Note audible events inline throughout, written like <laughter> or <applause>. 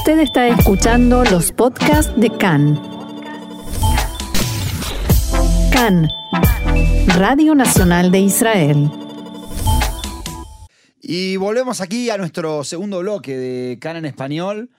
Usted está escuchando los podcasts de CAN. CAN, Radio Nacional de Israel. Y volvemos aquí a nuestro segundo bloque de CAN en español.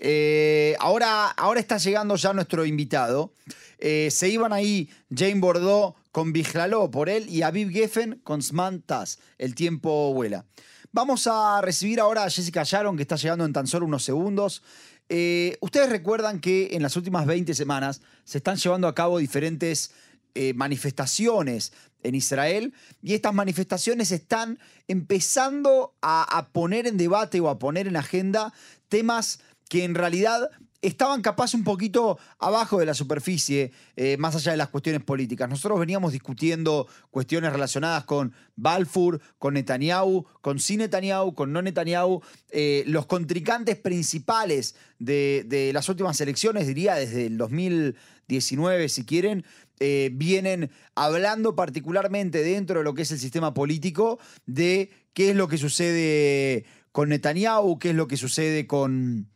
Eh, ahora, ahora está llegando ya nuestro invitado. Eh, se iban ahí Jane Bordeaux con Bijlaló por él y Aviv Geffen con Sman Taz. El tiempo vuela. Vamos a recibir ahora a Jessica Sharon, que está llegando en tan solo unos segundos. Eh, Ustedes recuerdan que en las últimas 20 semanas se están llevando a cabo diferentes eh, manifestaciones en Israel y estas manifestaciones están empezando a, a poner en debate o a poner en agenda temas que en realidad estaban capaz un poquito abajo de la superficie, eh, más allá de las cuestiones políticas. Nosotros veníamos discutiendo cuestiones relacionadas con Balfour, con Netanyahu, con sí Netanyahu, con no Netanyahu, eh, los contrincantes principales de, de las últimas elecciones, diría desde el 2019, si quieren, eh, vienen hablando particularmente dentro de lo que es el sistema político de qué es lo que sucede con Netanyahu, qué es lo que sucede con,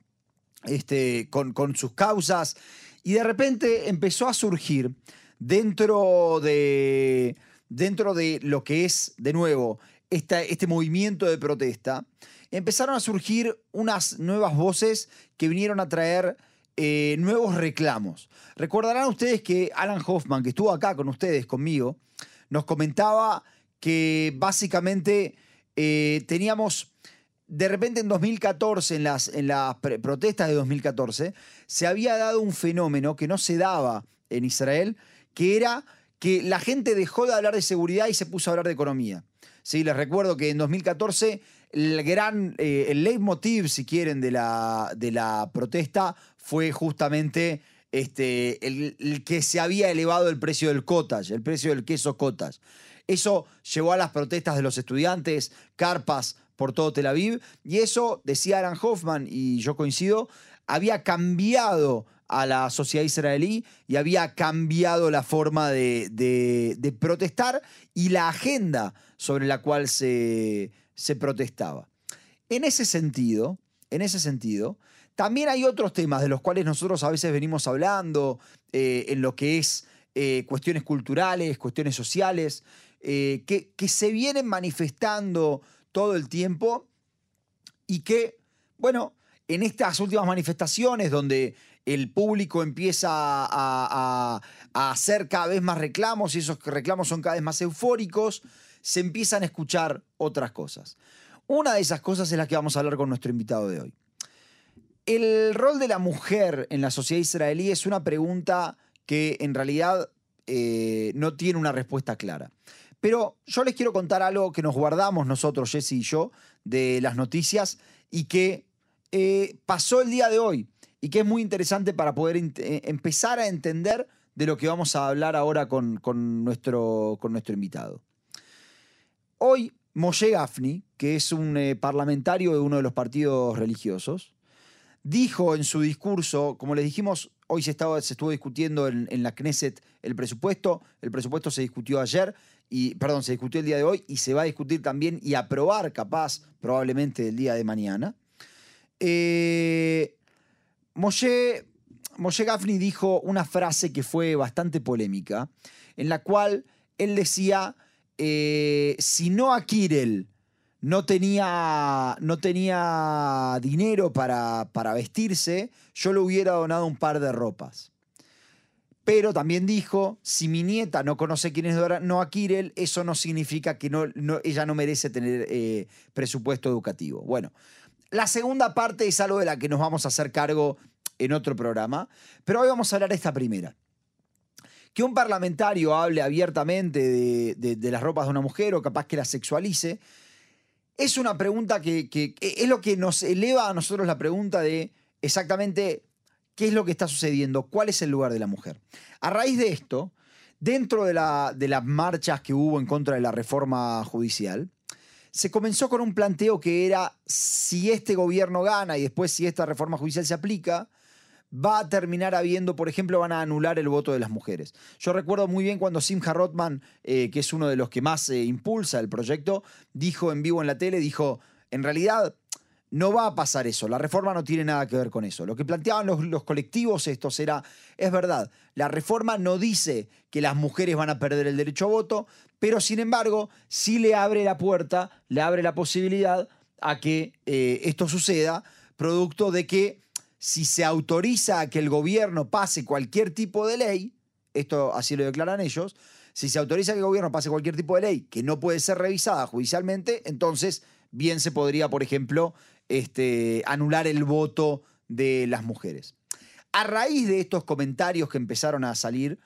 este, con, sus causas. Y de repente empezó a surgir dentro de, dentro de lo que es, de nuevo, este movimiento de protesta, empezaron a surgir unas nuevas voces que vinieron a traer eh, nuevos reclamos. Recordarán ustedes que Alan Hoffman, que estuvo acá con ustedes, conmigo, nos comentaba que básicamente eh, teníamos, de repente en 2014, en las, en las protestas de 2014, se había dado un fenómeno que no se daba en Israel, que era que la gente dejó de hablar de seguridad y se puso a hablar de economía. Sí, les recuerdo que en 2014 el gran, eh, el leitmotiv, si quieren, de la, de la protesta fue justamente este, el que se había elevado el precio del cottage, el precio del queso cottage. Eso llevó a las protestas de los estudiantes, carpas por todo Tel Aviv, y eso, decía Alan Hoffman, y yo coincido, había cambiado a la sociedad israelí y había cambiado la forma de, de- protestar y la agenda sobre la cual se, se protestaba. En ese sentido, en ese sentido, también hay otros temas de los cuales nosotros a veces venimos hablando eh, en lo que es eh, cuestiones culturales, cuestiones sociales, eh, que, que se vienen manifestando todo el tiempo y que, bueno, en estas últimas manifestaciones donde el público empieza a, hacer cada vez más reclamos y esos reclamos son cada vez más eufóricos, se empiezan a escuchar otras cosas. Una de esas cosas es la que vamos a hablar con nuestro invitado de hoy. El rol de la mujer en la sociedad israelí es una pregunta que en realidad eh, no tiene una respuesta clara. Pero yo les quiero contar algo que nos guardamos nosotros, Jesse y yo, de las noticias y que eh, pasó el día de hoy y que es muy interesante para poder eh, empezar a entender de lo que vamos a hablar ahora con, nuestro, con nuestro invitado. Hoy, Moshe Gafni, que es un eh, parlamentario de uno de los partidos religiosos, dijo en su discurso, como les dijimos, hoy se estuvo discutiendo en, en la Knesset el presupuesto, el presupuesto se discutió ayer, y, perdón, se discutió el día de hoy y se va a discutir también y aprobar capaz probablemente el día de mañana. Eh, Moshe, Gafni dijo una frase que fue bastante polémica, en la cual él decía, eh, si no a Kirel no tenía, no tenía dinero para, para vestirse, yo le hubiera donado un par de ropas. Pero también dijo, si mi nieta no conoce quién es Dora- Noah Kirel, eso no significa que no, ella no merece tener eh, presupuesto educativo. Bueno, la segunda parte es algo de la que nos vamos a hacer cargo en otro programa, pero hoy vamos a hablar de esta primera. Que un parlamentario hable abiertamente de, las ropas de una mujer o capaz que la sexualice, es una pregunta que es lo que nos eleva a nosotros la pregunta de exactamente qué es lo que está sucediendo, cuál es el lugar de la mujer. A raíz de esto, dentro de, la- de las marchas que hubo en contra de la reforma judicial, se comenzó con un planteo que era si este gobierno gana y después si esta reforma judicial se aplica, va a terminar habiendo, por ejemplo, van a anular el voto de las mujeres. Yo recuerdo muy bien cuando Simha Rothman, eh, que es uno de los que más eh, impulsa el proyecto, dijo en vivo en la tele, dijo, en realidad no va a pasar eso. La reforma no tiene nada que ver con eso. Lo que planteaban los, colectivos estos era, es verdad, la reforma no dice que las mujeres van a perder el derecho a voto, pero sin embargo sí le abre la puerta, le abre la posibilidad a que eh, esto suceda, producto de que si se autoriza a que el gobierno pase cualquier tipo de ley, esto así lo declaran ellos, si se autoriza que el gobierno pase cualquier tipo de ley que no puede ser revisada judicialmente, entonces bien se podría, por ejemplo, este, anular el voto de las mujeres. A raíz de estos comentarios que empezaron a salir,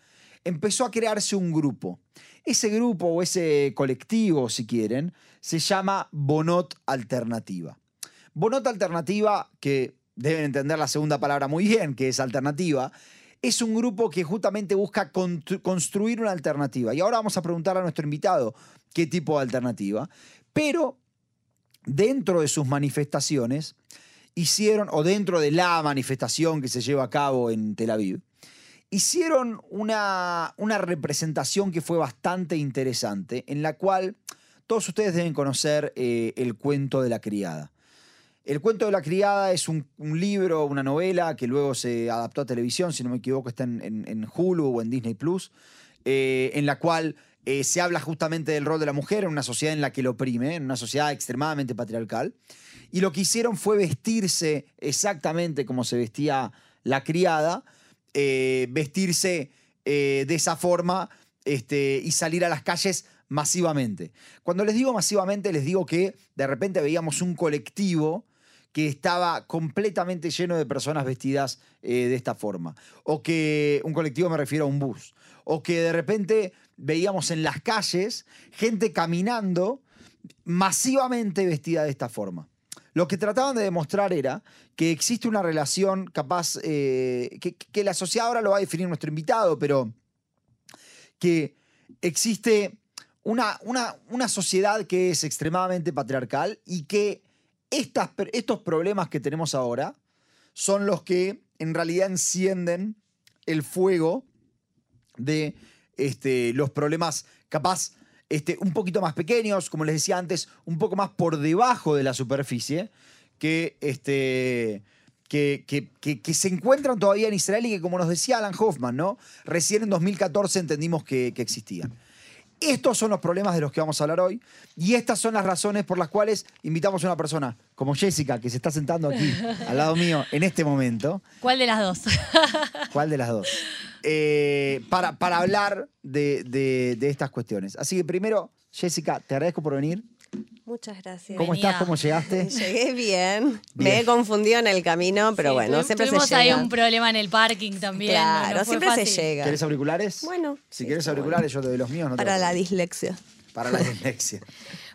empezó a crearse un grupo. Ese grupo o ese colectivo, si quieren, se llama Bonot Alternativa. Bonot Alternativa, que deben entender la segunda palabra muy bien, que es alternativa, es un grupo que justamente busca construir una alternativa. Y ahora vamos a preguntar a nuestro invitado qué tipo de alternativa. Pero dentro de sus manifestaciones, hicieron, o dentro de la manifestación que se lleva a cabo en Tel Aviv, hicieron una, una representación que fue bastante interesante, en la cual todos ustedes deben conocer eh, el cuento de la criada. El cuento de la criada es un, libro, una novela que luego se adaptó a televisión, si no me equivoco, está en, Hulu o en Disney Plus, eh, en la cual eh, se habla justamente del rol de la mujer en una sociedad en la que lo oprime, en una sociedad extremadamente patriarcal. Y lo que hicieron fue vestirse exactamente como se vestía la criada, eh, vestirse de esa forma este, y salir a las calles masivamente. Cuando les digo masivamente, les digo que de repente veíamos un colectivo que estaba completamente lleno de personas vestidas eh, de esta forma. O que un colectivo me refiero a un bus. O que de repente veíamos en las calles gente caminando masivamente vestida de esta forma. Lo que trataban de demostrar era que existe una relación capaz, eh, que, la sociedad ahora lo va a definir nuestro invitado, pero que existe una, una, una sociedad que es extremadamente patriarcal y que estos problemas que tenemos ahora son los que en realidad encienden el fuego de este, los problemas capaz este, un poquito más pequeños, como les decía antes, un poco más por debajo de la superficie, que, este, que, que, se encuentran todavía en Israel y que, como nos decía Alan Hoffman, ¿no? recién en 2014 entendimos que existían. Estos son los problemas de los que vamos a hablar hoy y estas son las razones por las cuales invitamos a una persona como Jessica, que se está sentando aquí al lado mío en este momento. ¿Cuál de las dos? <laughs> ¿Cuál de las dos? Eh, para, para hablar de, de estas cuestiones. Así que primero, Jessica, te agradezco por venir. Muchas gracias. ¿Cómo estás? ¿Cómo llegaste? <laughs> Llegué bien. Me he confundido en el camino, pero bueno, siempre se llega. Tuvimos ahí un problema en el parking también. Claro, siempre se llega. ¿Quieres auriculares? Bueno. Si quieres auriculares, yo te doy los míos. No Para la dislexia. Para la dislexia. <laughs>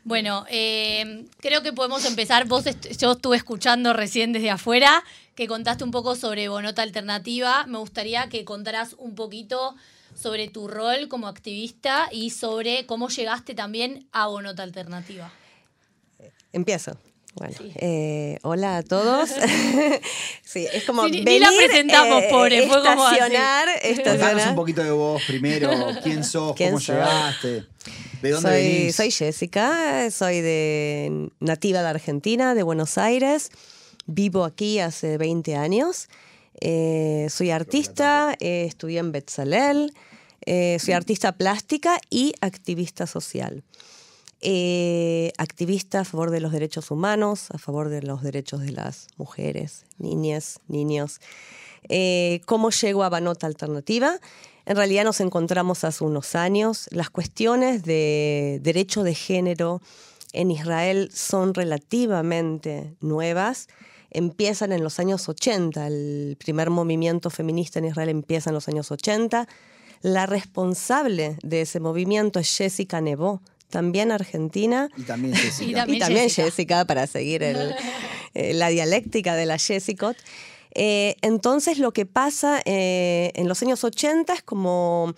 Bueno, eh, creo que podemos empezar. Vos, yo estuve escuchando recién desde afuera que contaste un poco sobre Bonota Alternativa. Me gustaría que contaras un poquito sobre tu rol como activista y sobre cómo llegaste también a Bonota Alternativa. Empiezo. Bueno, eh, hola a todos. <laughs> sí, es como venir, ni la presentamos, eh, pobre, fue como estacionar, <laughs> estacionar. un poquito de vos primero, quién sos, cómo llegaste, de dónde soy, venís. Soy Jessica, soy de nativa de Argentina, de Buenos Aires. Vivo aquí hace 20 años. Eh, soy artista, estudié en Betzalel, soy artista plástica y activista social. Eh, activista a favor de los derechos humanos, a favor de los derechos de las mujeres, niñas, niños. Eh, ¿Cómo llego a Banota Alternativa? En realidad nos encontramos hace unos años. Las cuestiones de derecho de género en Israel son relativamente nuevas. Empiezan en los años 80. El primer movimiento feminista en Israel empieza en los años 80. La responsable de ese movimiento es Jessica Nebo, también Argentina. Y también <laughs> Jessica. Y también, Jessica. para seguir <laughs> eh, la dialéctica de la Jessicot. Eh, entonces lo que pasa eh, en los años 80 es como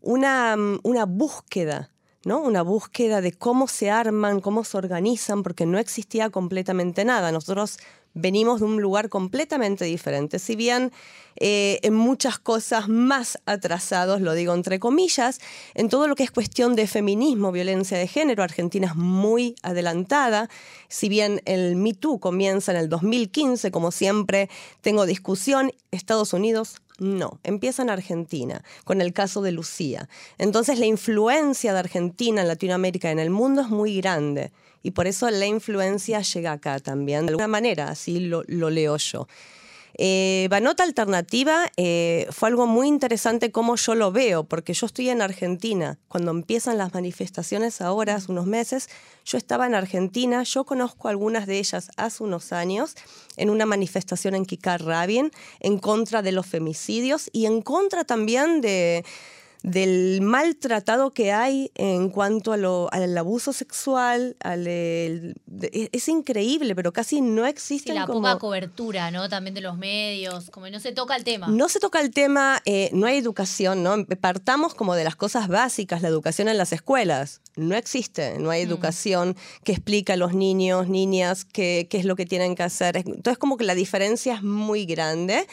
una, una búsqueda ¿no? Una búsqueda de cómo se arman, cómo se organizan, porque no existía completamente nada. Nosotros venimos de un lugar completamente diferente. Si bien eh, en muchas cosas más atrasados, lo digo entre comillas, en todo lo que es cuestión de feminismo, violencia de género, Argentina es muy adelantada. Si bien el Me Too comienza en el 2015, como siempre tengo discusión, Estados Unidos no, empieza en Argentina, con el caso de Lucía. Entonces la influencia de Argentina en Latinoamérica y en el mundo es muy grande y por eso la influencia llega acá también, de alguna manera, así lo, leo yo. Eh, Banota Alternativa eh, fue algo muy interesante como yo lo veo, porque yo estoy en Argentina. Cuando empiezan las manifestaciones ahora, hace unos meses, yo estaba en Argentina, yo conozco algunas de ellas hace unos años, en una manifestación en Kikar Rabin, en contra de los femicidios y en contra también de del maltratado que hay en cuanto al abuso sexual, al, e, es increíble, pero casi no existe. Sí, la poca cobertura, ¿no? También de los medios, como no se toca el tema. No se toca el tema, eh, no hay educación, ¿no? Partamos como de las cosas básicas, la educación en las escuelas. No existe, no hay mm. educación que explique a los niños, niñas, qué, qué es lo que tienen que hacer. Entonces, como que la diferencia es muy grande.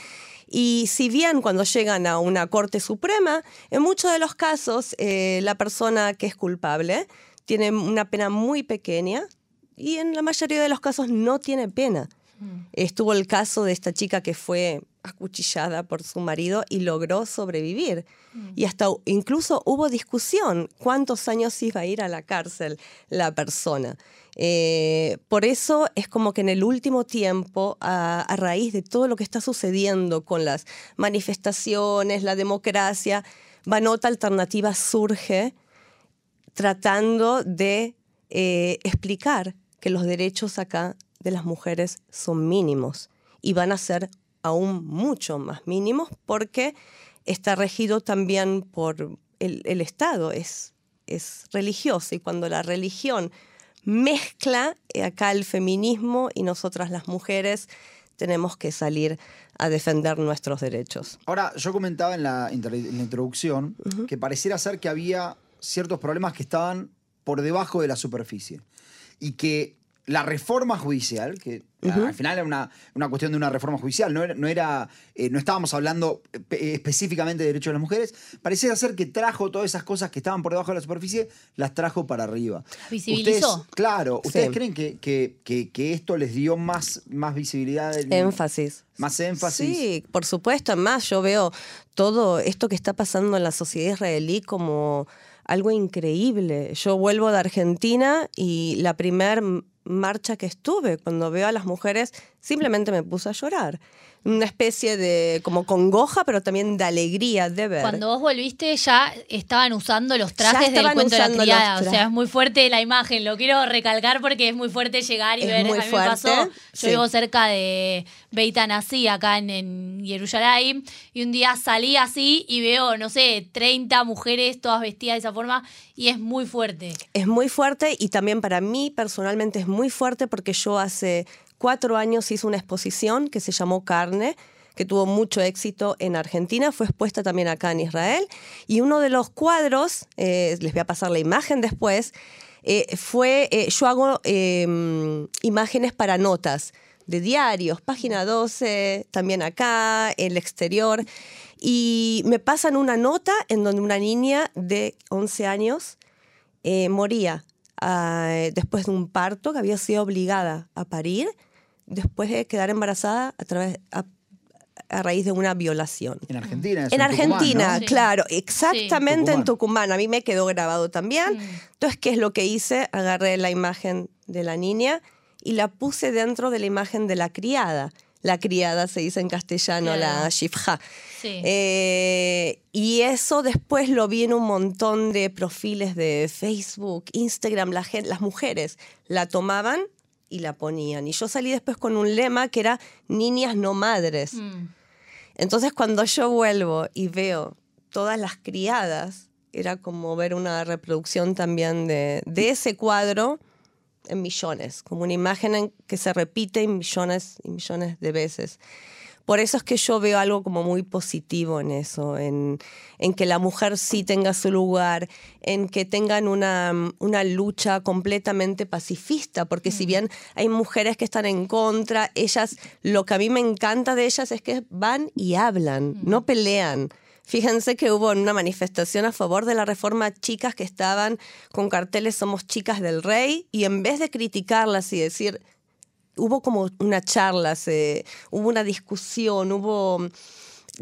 Y si bien cuando llegan a una Corte Suprema, en muchos de los casos eh, la persona que es culpable tiene una pena muy pequeña y en la mayoría de los casos no tiene pena. Mm. Estuvo el caso de esta chica que fue acuchillada por su marido y logró sobrevivir. Mm. Y hasta incluso hubo discusión cuántos años iba a ir a la cárcel la persona. Eh, por eso es como que en el último tiempo, a, raíz de todo lo que está sucediendo con las manifestaciones, la democracia, Banota Alternativa surge tratando de eh, explicar que los derechos acá de las mujeres son mínimos y van a ser aún mucho más mínimos porque está regido también por el, Estado, es, es religioso y cuando la religión mezcla eh, acá el feminismo y nosotras las mujeres tenemos que salir a defender nuestros derechos. Ahora, yo comentaba en la, introducción que pareciera ser que había ciertos problemas que estaban por debajo de la superficie y que la reforma judicial, que al final era una, una, cuestión de una reforma judicial, no, era, no, era, eh, no estábamos hablando eh, específicamente de derechos de las mujeres, parecía ser que trajo todas esas cosas que estaban por debajo de la superficie, las trajo para arriba. Visibilizó. claro, ¿ustedes creen que, que, esto les dio más, más visibilidad? Énfasis. Más énfasis. Sí, por supuesto. Además, yo veo todo esto que está pasando en la sociedad israelí como algo increíble. Yo vuelvo de Argentina y la primera marcha que estuve, cuando veo a las mujeres, simplemente me puse a llorar. Una especie de como congoja, pero también de alegría de ver. Cuando vos volviste ya estaban usando los trajes del cuento de la criada. O sea, es muy fuerte la imagen. Lo quiero recalcar porque es muy fuerte llegar y ver. Muy a mí me pasó. Yo vivo cerca de Beit Anasí, acá en, en Jerusalén. Y un día salí así y veo, no sé, 30 mujeres todas vestidas de esa forma. Y es muy fuerte. Es muy fuerte y también para mí personalmente es muy fuerte porque yo hace cuatro años hizo una exposición que se llamó Carne, que tuvo mucho éxito en Argentina, fue expuesta también acá en Israel. Y uno de los cuadros, eh, les voy a pasar la imagen después, eh, fue, eh, yo hago em, imágenes para notas de diarios, página 12, también acá, el exterior. Y me pasan una nota en donde una niña de 11 años moría ah, después de un parto que había sido obligada a parir después de quedar embarazada a través a, raíz de una violación. En Argentina. en, Argentina, claro, exactamente en Tucumán. A mí me quedó grabado también. Mm. Entonces, ¿qué es lo que hice? Agarré la imagen de la niña y la puse dentro de la imagen de la criada. La criada se dice en castellano, la shifja. Eh, y eso después lo vi en un montón de perfiles de Facebook, Instagram. La gente, las mujeres la tomaban y la ponían. Y yo salí después con un lema que era niñas no madres. Mm. Entonces cuando yo vuelvo y veo todas las criadas, era como ver una reproducción también de, de ese cuadro en millones, como una imagen que se repite en millones y millones de veces. Por eso es que yo veo algo como muy positivo en eso, en, en que la mujer sí tenga su lugar, en que tengan una, una lucha completamente pacifista, porque si bien hay mujeres que están en contra, ellas, lo que a mí me encanta de ellas es que van y hablan, no pelean. Fíjense que hubo una manifestación a favor de la reforma chicas que estaban con carteles Somos chicas del rey y en vez de criticarlas y decir, hubo como una charla, se, hubo una discusión, hubo...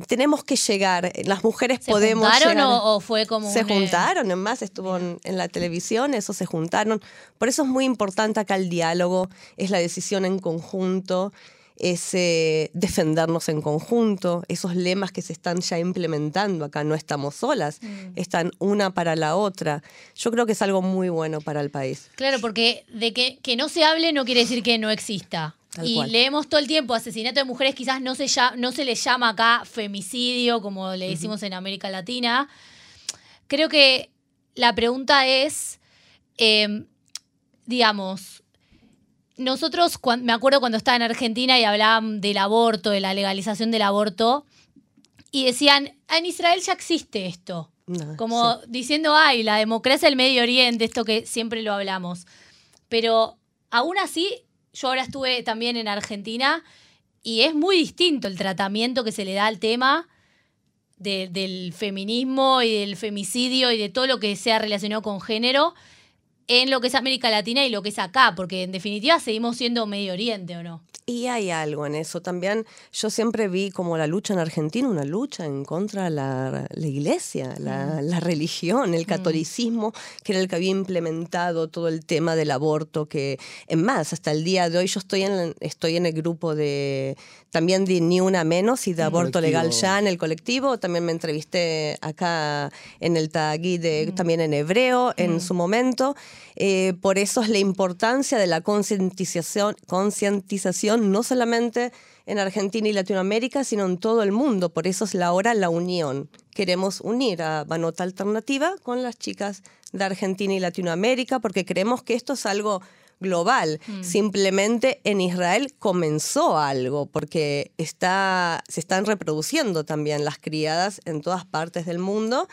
Tenemos que llegar, las mujeres ¿Se podemos juntaron llegar. o, o fue como Se un, eh, juntaron, en más estuvo en, en la televisión, eso se juntaron. Por eso es muy importante acá el diálogo, es la decisión en conjunto, es eh, defendernos en conjunto, esos lemas que se están ya implementando acá, no estamos solas, Mm. están una para la otra. Yo creo que es algo muy bueno para el país. Claro, porque de que, que no se hable no quiere decir que no exista. Tal y cual. leemos todo el tiempo asesinato de mujeres, quizás no se, no se le llama acá femicidio, como le decimos en América Latina. Creo que la pregunta es, eh, digamos, nosotros, me acuerdo cuando estaba en Argentina y hablaban del aborto, de la legalización del aborto, y decían, "Ah, en Israel ya existe esto. No, Como sí. diciendo, ay, la democracia del Medio Oriente, esto que siempre lo hablamos. Pero aún así, yo ahora estuve también en Argentina y es muy distinto el tratamiento que se le da al tema de- del feminismo y del femicidio y de todo lo que sea relacionado con género en lo que es América Latina y lo que es acá, porque en definitiva seguimos siendo Medio Oriente, ¿o no? Y hay algo en eso también. Yo siempre vi como la lucha en Argentina, una lucha en contra de la, la iglesia, la, la religión, el catolicismo, que era el que había implementado todo el tema del aborto, que en más, hasta el día de hoy yo estoy en, estoy en el grupo de también de Ni Una Menos y de Aborto Legal. Ya en el colectivo. También me entrevisté acá en el Tagui, de, también en hebreo en su momento. Eh, por eso es la importancia de la concientización, no solamente en Argentina y Latinoamérica, sino en todo el mundo. Por eso es la hora la unión. Queremos unir a Banota Alternativa con las chicas de Argentina y Latinoamérica porque creemos que esto es algo global. Simplemente en Israel comenzó algo porque está, se están reproduciendo también las criadas en todas partes del mundo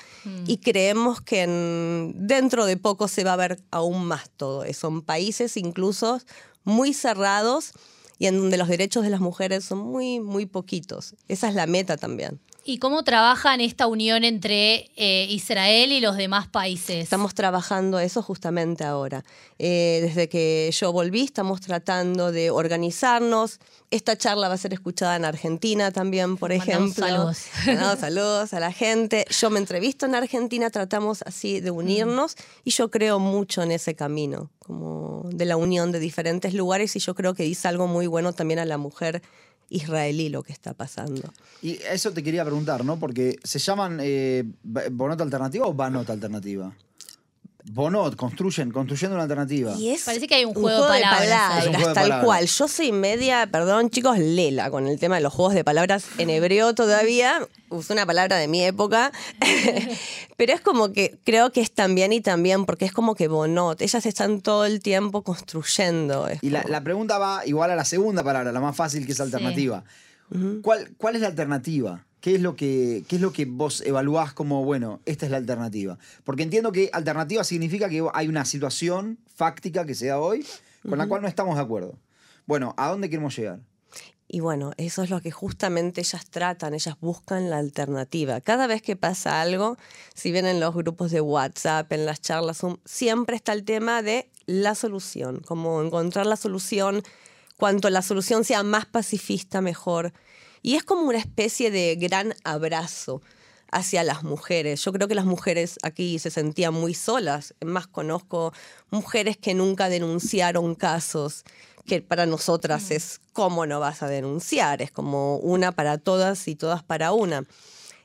y creemos que en- dentro de poco se va a ver aún más todo eso. Son países incluso muy cerrados y en donde los derechos de las mujeres son muy, muy poquitos. Esa es la meta también. ¿Y cómo trabajan esta unión entre eh, Israel y los demás países? Estamos trabajando eso justamente ahora. Eh, desde que yo volví, estamos tratando de organizarnos. Esta charla va a ser escuchada en Argentina también, por Mandamos ejemplo. saludos. Mandamos saludos a la gente. Yo me entrevisto en Argentina, tratamos así de unirnos y yo creo mucho en ese camino, como de la unión de diferentes lugares y yo creo que dice algo muy bueno también a la mujer israelí lo que está pasando. Y eso te quería preguntar, ¿no? Porque se llaman eh, Ba- Bonot Alternativa o Banot Alternativa. Bonot, construyen, construyendo una alternativa. Y es Parece que hay un juego de palabras. Es un juego de tal palabras. cual. Yo soy media, perdón chicos, lela con el tema de los juegos de palabras en hebreo todavía. Usé una palabra de mi época. <laughs> Pero es como que creo que es también y también, porque es como que bonot. Ellas están todo el tiempo construyendo. es Y la, la pregunta va igual a la segunda palabra, la más fácil que es alternativa. ¿Cuál, ¿Cuál es la alternativa? ¿Qué es, lo que, ¿Qué es lo que vos evaluás como, bueno, esta es la alternativa? Porque entiendo que alternativa significa que hay una situación fáctica que se da hoy con la cual no estamos de acuerdo. Bueno, ¿a dónde queremos llegar? Y bueno, eso es lo que justamente ellas tratan, ellas buscan la alternativa. Cada vez que pasa algo, si ven en los grupos de WhatsApp, en las charlas, Zoom, siempre está el tema de la solución, como encontrar la solución, cuanto la solución sea más pacifista, mejor. Y es como una especie de gran abrazo hacia las mujeres. Yo creo que las mujeres aquí se sentían muy solas. Más conozco mujeres que nunca denunciaron casos, que para nosotras es cómo no vas a denunciar, es como una para todas y todas para una.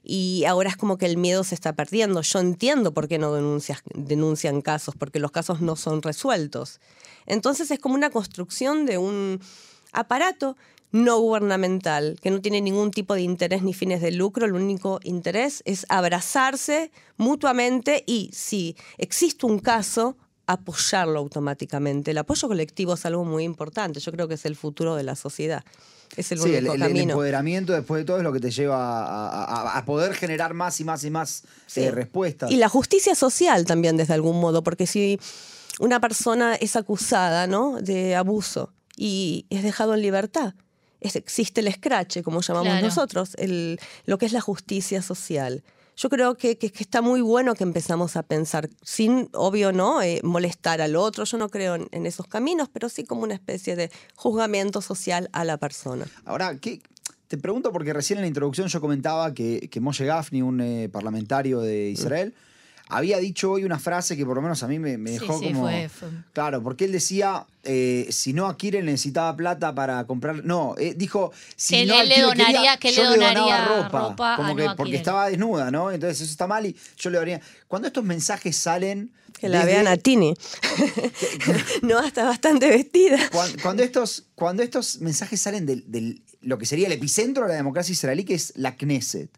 Y ahora es como que el miedo se está perdiendo. Yo entiendo por qué no denuncias, denuncian casos, porque los casos no son resueltos. Entonces es como una construcción de un aparato no gubernamental, que no tiene ningún tipo de interés ni fines de lucro, el único interés es abrazarse mutuamente y si existe un caso, apoyarlo automáticamente. El apoyo colectivo es algo muy importante, yo creo que es el futuro de la sociedad. es el Sí, único el, el- el camino. empoderamiento después de todo es lo que te lleva a, a- a poder generar más y más y más Sí. eh, respuestas. Y la justicia social también, desde algún modo, porque si una persona es acusada ¿no? de abuso y es dejado en libertad, es- existe el escrache, como llamamos Claro. nosotros, el, lo que es la justicia social. Yo creo que, que- que está muy bueno que empezamos a pensar, sin, obvio, ¿no? Eh, molestar al otro. Yo no creo en, en esos caminos, pero sí como una especie de juzgamiento social a la persona. Ahora, ¿qué? te pregunto porque recién en la introducción yo comentaba que, que Moshe Gafni, un eh, parlamentario de Israel, había dicho hoy una frase que por lo menos a mí me, me Sí, dejó sí, como... fue- fue- Claro, porque él decía, eh, si no Akire necesitaba plata para comprar... No, eh, dijo, si Que no él le Akire donaría- quería, que yo le donaría ropa, ropa a como que, porque estaba desnuda, ¿no? Entonces eso está mal y yo le daría... Cuando estos mensajes salen... Que la desde- vean a Tini. <laughs> no, está bastante vestida. Cuan- Cuando, estos, cuando estos mensajes salen del, del- lo que sería el epicentro de la democracia israelí, que es la Knesset,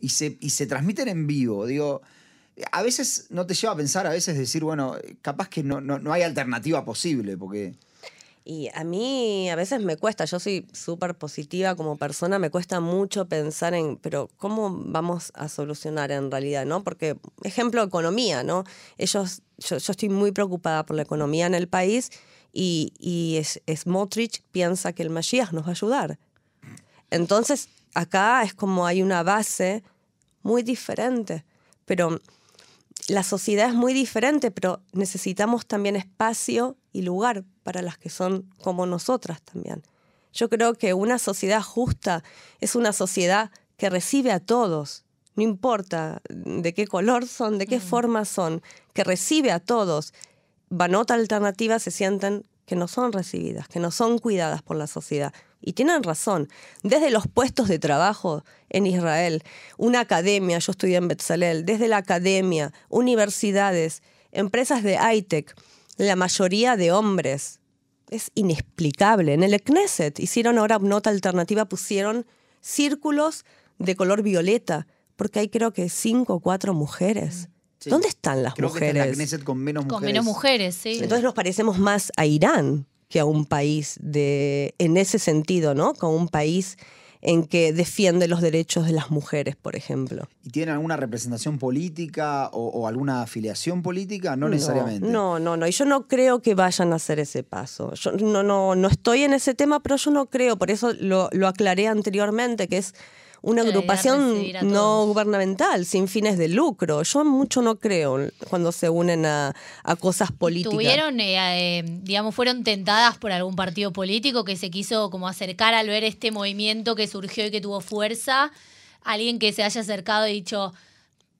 y se, y se transmiten en vivo, digo, a veces no te lleva a pensar, a veces decir, bueno, capaz que no, no, no hay alternativa posible, porque... Y a mí a veces me cuesta, yo soy súper positiva como persona, me cuesta mucho pensar en, pero ¿cómo vamos a solucionar en realidad? ¿no? Porque, ejemplo, economía, ¿no? Ellos, yo, estoy muy preocupada por la economía en el país y, y es, Smotrich piensa que el Mashiach nos va a ayudar. Entonces, acá es como hay una base muy diferente, pero la sociedad es muy diferente, pero necesitamos también espacio y lugar para las que son como nosotras también. Yo creo que una sociedad justa es una sociedad que recibe a todos, no importa de qué color son, de qué forma son, que recibe a todos. Banota alternativa se sienten que no son recibidas, que no son cuidadas por la sociedad. Y tienen razón. Desde los puestos de trabajo en Israel, una academia, yo estudié en Betzalel, desde la academia, universidades, empresas de high-tech, la mayoría de hombres. Es inexplicable. En el Knesset hicieron ahora nota alternativa, pusieron círculos de color violeta, porque hay creo que cinco o cuatro mujeres. Sí. ¿Dónde están las Creo que esta es la mujeres? Knesset con menos Con mujeres. menos mujeres, sí. Entonces nos parecemos más a Irán que a un país de, en ese sentido, ¿no? Como un país en que defiende los derechos de las mujeres, por ejemplo. ¿Y tienen alguna representación política o, o alguna afiliación política? No, necesariamente. No, no, no. Y yo no creo que vayan a hacer ese paso. Yo no, no, no estoy en ese tema, pero yo no creo. Por eso lo, lo aclaré anteriormente, que es una agrupación no gubernamental, sin fines de lucro. Yo mucho no creo cuando se unen a, a cosas políticas. Tuvieron, eh, eh, digamos, fueron tentadas por algún partido político que se quiso como acercar al ver este movimiento que surgió y que tuvo fuerza. Alguien que se haya acercado y dicho,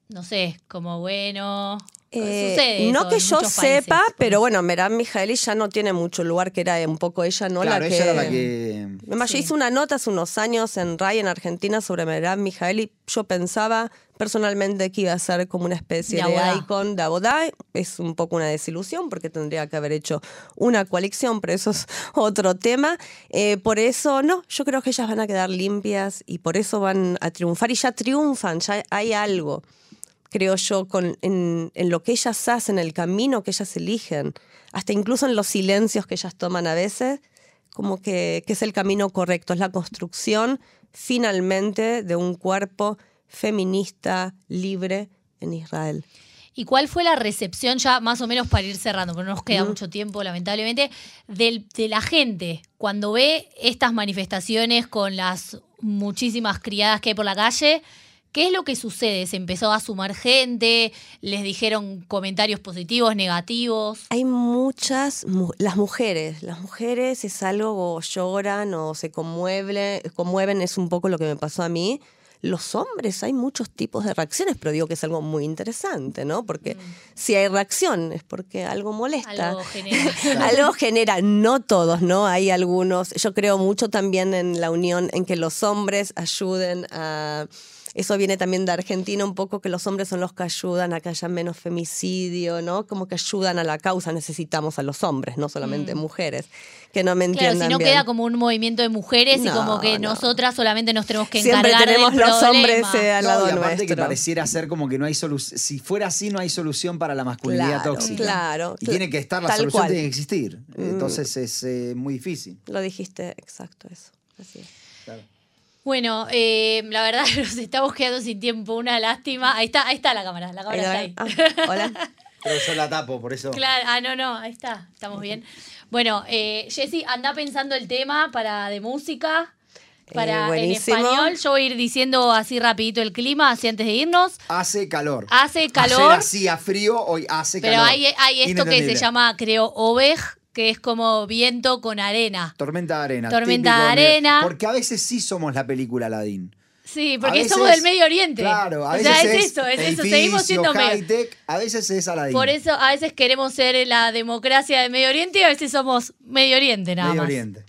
no sé, como bueno. Eh, sucede no eso que en yo muchos países. sepa, pero bueno, Merab Mijaeli ya no tiene mucho lugar, que era un poco ella, ¿no? claro, la que... ella era la que... Además, yo Sí. hice una nota hace unos años en RAI en Argentina sobre Merab Mijaeli. Yo pensaba personalmente que iba a ser como una especie De de, abodá. icon de Abodá. Es un poco una desilusión porque tendría que haber hecho una coalición, pero eso es <laughs> otro tema. Eh, por eso, no, yo creo que ellas van a quedar limpias y por eso van a triunfar y ya triunfan, ya hay algo creo yo, con, en, en lo que ellas hacen, el camino que ellas eligen, hasta incluso en los silencios que ellas toman a veces, como que, que es el camino correcto, es la construcción finalmente de un cuerpo feminista, libre en Israel. ¿Y cuál fue la recepción, ya más o menos para ir cerrando, porque no nos queda mucho tiempo, lamentablemente, del- de la gente cuando ve estas manifestaciones con las muchísimas criadas que hay por la calle? ¿Qué es lo que sucede? ¿Se empezó a sumar gente? ¿Les dijeron comentarios positivos, negativos? Hay muchas, mu- las mujeres, las mujeres es algo, o lloran o se conmueven, conmueven, es un poco lo que me pasó a mí. Los hombres, hay muchos tipos de reacciones, pero digo que es algo muy interesante, ¿no? Porque si hay reacción es porque algo molesta. Algo genera. <laughs> Algo genera, no todos, ¿no? Hay algunos, yo creo mucho también en la unión, en que los hombres ayuden a... Eso viene también de Argentina un poco, que los hombres son los que ayudan a que haya menos femicidio, ¿no? Como que ayudan a la causa, necesitamos a los hombres, no solamente mujeres, que no me Mm. Claro, entiendan si no bien. queda como un movimiento de mujeres y No, como que no. nosotras solamente nos tenemos que Siempre encargar tenemos del los problema. hombres eh, al No, lado y aparte que nuestro. pareciera ser como que no hay solución. Si fuera así, no hay solución para la masculinidad Claro, tóxica. claro. Y tiene que estar, la Tal solución cual. Mm. tiene que existir. Entonces es eh, muy difícil. Lo dijiste exacto eso. Así es. Claro. Bueno, eh, la verdad <laughs> nos estamos quedando sin tiempo, una lástima. Ahí está, ahí está la cámara, la cámara está ahí. Ah, hola. <laughs> Pero yo la tapo, por eso. Claro, ah, no, no, ahí está, estamos bien. Bueno, eh, Jessy, anda pensando el tema para de música, para Eh, en español. Yo voy a ir diciendo así rapidito el clima, así antes de irnos. Hace calor. Hace calor. Ayer hacía frío, hoy hace Pero calor. hay, hay esto que se llama, creo, ovej, que es como viento con arena. Tormenta de arena. Tormenta de arena. Porque a veces sí somos la película Aladdin. Sí, porque veces- somos del Medio Oriente. Claro, a o veces sea, es, eso, es eso, seguimos siendo medio. high-tech, a veces es Aladdin. Por eso a veces queremos ser la democracia del Medio Oriente y a veces somos Medio Oriente nada Medio más. Oriente.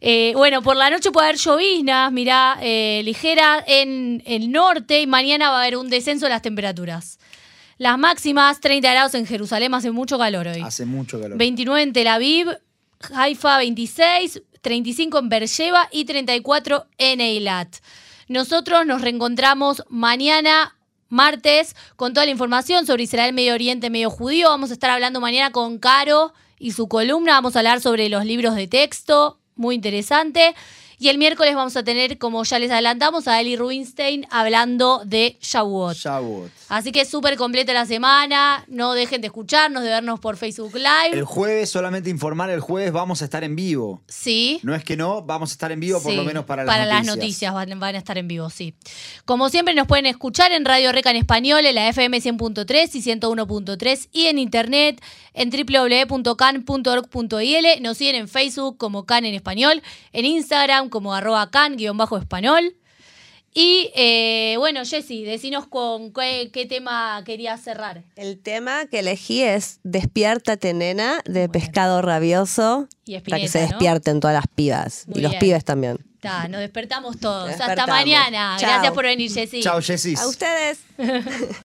Eh, bueno, por la noche puede haber lloviznas, mirá, eh, ligera en el norte y mañana va a haber un descenso de las temperaturas. Las máximas, 30 grados en Jerusalén, hace mucho calor hoy. Hace mucho calor. 29 en Tel Aviv, Haifa 26, 35 en Beersheba y 34 en Eilat. Nosotros nos reencontramos mañana, martes, con toda la información sobre Israel, Medio Oriente, Medio Judío. Vamos a estar hablando mañana con Caro y su columna. Vamos a hablar sobre los libros de texto, muy interesante. Y el miércoles vamos a tener, como ya les adelantamos, a Eli Rubinstein hablando de Shavuot. Shavuot. Así que súper completa la semana. No dejen de escucharnos, de vernos por Facebook Live. El jueves, solamente informar, el jueves vamos a estar en vivo. Sí. No es que no, vamos a estar en vivo por Sí, lo menos para las noticias. noticias van, van a estar en vivo, sí. Como siempre nos pueden escuchar en Radio Reca en español, en la FM 100.3 y 101.3 y en internet en www.can.org.il. Nos siguen en Facebook como Can en español, en Instagram como arroba can-español. Y eh, bueno, Jessy, decinos con qué, qué tema querías cerrar. El tema que elegí es Despiértate, nena, de Pescado Rabioso. Y para que se ¿no? despierten todas las pibas. Muy y los bien. pibes también. Ta, nos despertamos todos. Hasta Despertamos. mañana. Chao. Gracias por venir, Jessy. Chao, Jessis. A ustedes. <laughs>